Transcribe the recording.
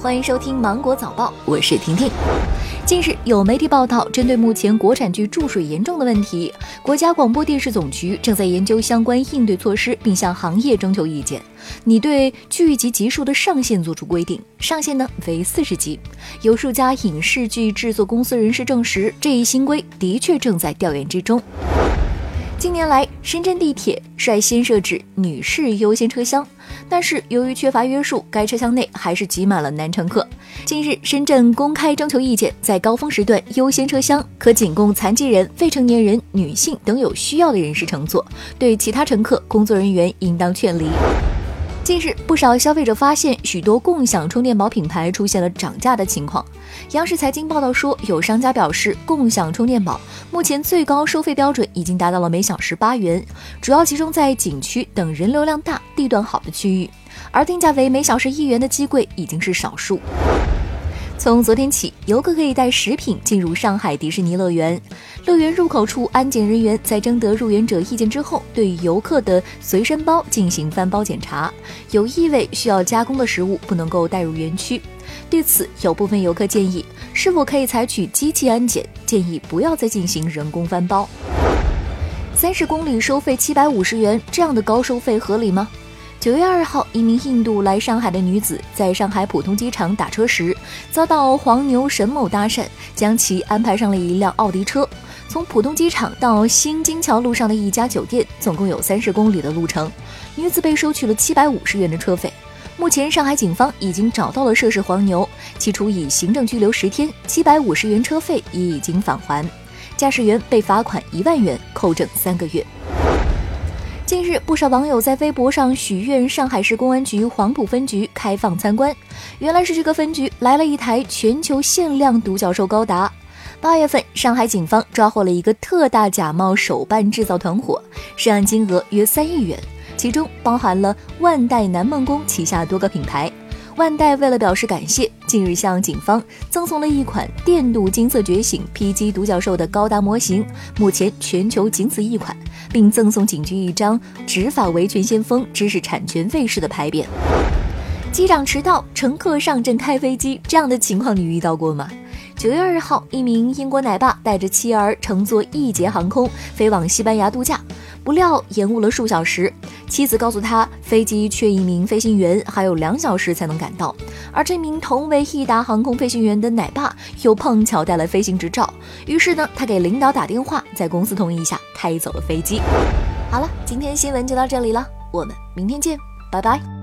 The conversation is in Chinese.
欢迎收听《芒果早报》，我是婷婷。近日有媒体报道，针对目前国产剧注水严重的问题，国家广播电视总局正在研究相关应对措施，并向行业征求意见。拟对剧集集数的上限作出规定，上限呢为四十集。有数家影视剧制作公司人士证实，这一新规的确正在调研之中。近年来，深圳地铁率先设置女士优先车厢，但是由于缺乏约束，该车厢内还是挤满了男乘客。近日，深圳公开征求意见，在高峰时段，优先车厢可仅供残疾人、未成年人、女性等有需要的人士乘坐，对其他乘客，工作人员应当劝离。近日，不少消费者发现许多共享充电宝品牌出现了涨价的情况。央视财经报道说，有商家表示，共享充电宝目前最高收费标准已经达到了每小时八元，主要集中在景区等人流量大、地段好的区域，而定价为每小时一元的机柜已经是少数。从昨天起，游客可以带食品进入上海迪士尼乐园。乐园入口处安检人员在征得入园者意见之后，对游客的随身包进行翻包检查，有异味、需要加工的食物不能够带入园区。对此，有部分游客建议，是否可以采取机器安检？建议不要再进行人工翻包。三十公里收费七百五十元，这样的高收费合理吗？九月二号，一名印度来上海的女子在上海浦东机场打车时，遭到黄牛沈某搭讪，将其安排上了一辆奥迪车。从浦东机场到新金桥路上的一家酒店，总共有三十公里的路程。女子被收取了七百五十元的车费。目前，上海警方已经找到了涉事黄牛，其处以行政拘留十天，七百五十元车费也已经返还。驾驶员被罚款一万元，扣证三个月。近日，不少网友在微博上许愿上海市公安局黄埔分局开放参观。原来是这个分局来了一台全球限量独角兽高达。八月份，上海警方抓获了一个特大假冒手办制造团伙，涉案金额约三亿元，其中包含了万代南梦宫旗下多个品牌。万代为了表示感谢，近日向警方赠送了一款电镀金色觉醒 PG 独角兽的高达模型，目前全球仅此一款，并赠送警局一张执法维权先锋、知识产权卫士的牌匾。机长迟到，乘客上阵开飞机，这样的情况你遇到过吗？九月二号，一名英国奶爸带着妻儿乘坐易捷航空飞往西班牙度假。不料延误了数小时，妻子告诉他飞机缺一名飞行员，还有两小时才能赶到。而这名同为易达航空飞行员的奶爸又碰巧带了飞行执照，于是呢，他给领导打电话，在公司同意下开走了飞机。好了，今天新闻就到这里了，我们明天见，拜拜。